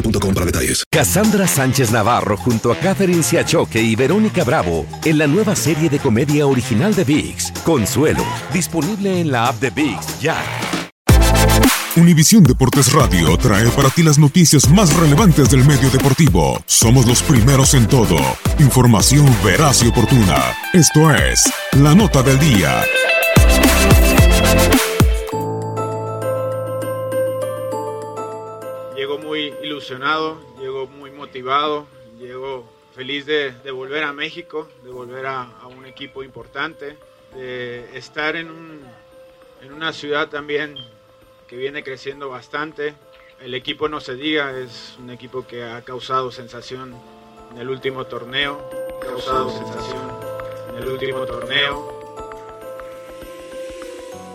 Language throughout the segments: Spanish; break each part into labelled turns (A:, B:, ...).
A: boostmobile.com para detalles.
B: Cassandra Sánchez Navarro junto a Catherine Siachoque y Verónica Bravo en la nueva serie de comedia original de VIX, Consuelo, disponible en la app de VIX ya.
C: Univisión Deportes Radio trae para ti las noticias más relevantes del medio deportivo. Somos los primeros en todo. Información veraz y oportuna. Esto es La Nota del Día.
D: Llego muy motivado, llego feliz de, volver a México, de volver a, a, un equipo importante, de estar en, un, en una ciudad también que viene creciendo bastante. El equipo no se diga, es un equipo que ha causado sensación en el último torneo, causado sensación en el último torneo.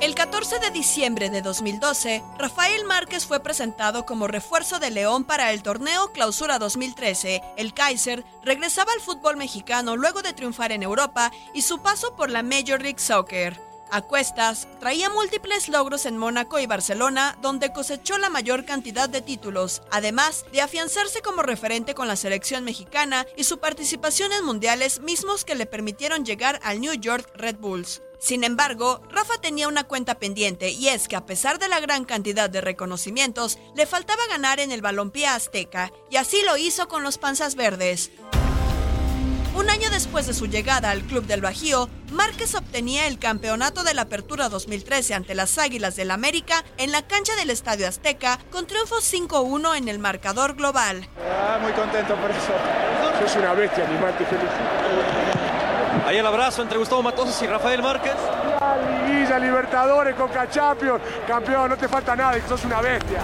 E: El 14 de diciembre de 2012, Rafael Márquez fue presentado como refuerzo de León para el torneo Clausura 2013. El Kaiser regresaba al fútbol mexicano luego de triunfar en Europa y su paso por la Major League Soccer. A cuestas, traía múltiples logros en Mónaco y Barcelona, donde cosechó la mayor cantidad de títulos, además de afianzarse como referente con la selección mexicana y su participación en mundiales mismos que le permitieron llegar al New York Red Bulls. Sin embargo, Rafa tenía una cuenta pendiente y es que a pesar de la gran cantidad de reconocimientos, le faltaba ganar en el balompié azteca y así lo hizo con los Panzas Verdes. Un año después de su llegada al Club del Bajío, Márquez obtenía el campeonato de la Apertura 2013 ante las Águilas del América en la cancha del Estadio Azteca con triunfo 5-1 en el marcador global.
F: Ah, muy contento por eso. Sos una bestia, mi Mati, felicito.
G: Ahí el abrazo entre Gustavo Matosas y Rafael Márquez.
F: La liguilla, Libertadores, Coca Champions. Campeón, no te falta nada, sos una bestia.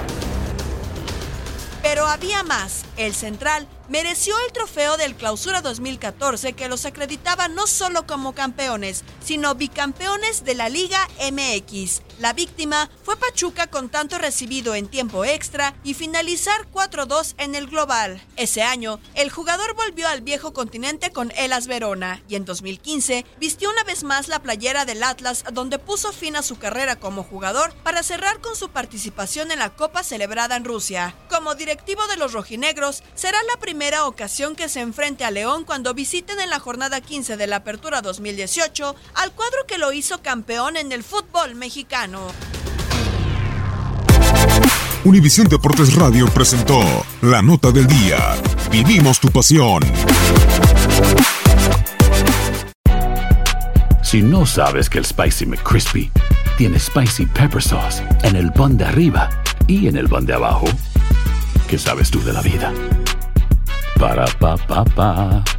E: Pero había más. El central mereció el trofeo del Clausura 2014 que los acreditaba no solo como campeones, sino bicampeones de la Liga MX. La víctima fue Pachuca con tanto recibido en tiempo extra y finalizar 4-2 en el global. Ese año, el jugador volvió al viejo continente con Elas Verona y en 2015 vistió una vez más la playera del Atlas donde puso fin a su carrera como jugador para cerrar con su participación en la Copa celebrada en Rusia. Como directivo de los rojinegros, será la primera ocasión que se enfrente a León cuando visiten en la jornada 15 de la Apertura 2018 al cuadro que lo hizo campeón en el fútbol mexicano.
C: Univisión Deportes Radio presentó la nota del día. Vivimos tu pasión.
H: Si no sabes que el Spicy McCrispy tiene Spicy Pepper Sauce en el pan de arriba y en el pan de abajo, ¿qué sabes tú de la vida? Para, pa, pa, pa.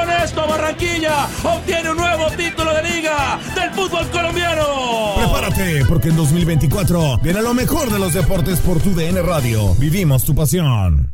I: Barranquilla obtiene un nuevo título de liga del fútbol colombiano.
J: Prepárate, porque en 2024 viene lo mejor de los deportes por tu DN Radio. Vivimos tu pasión.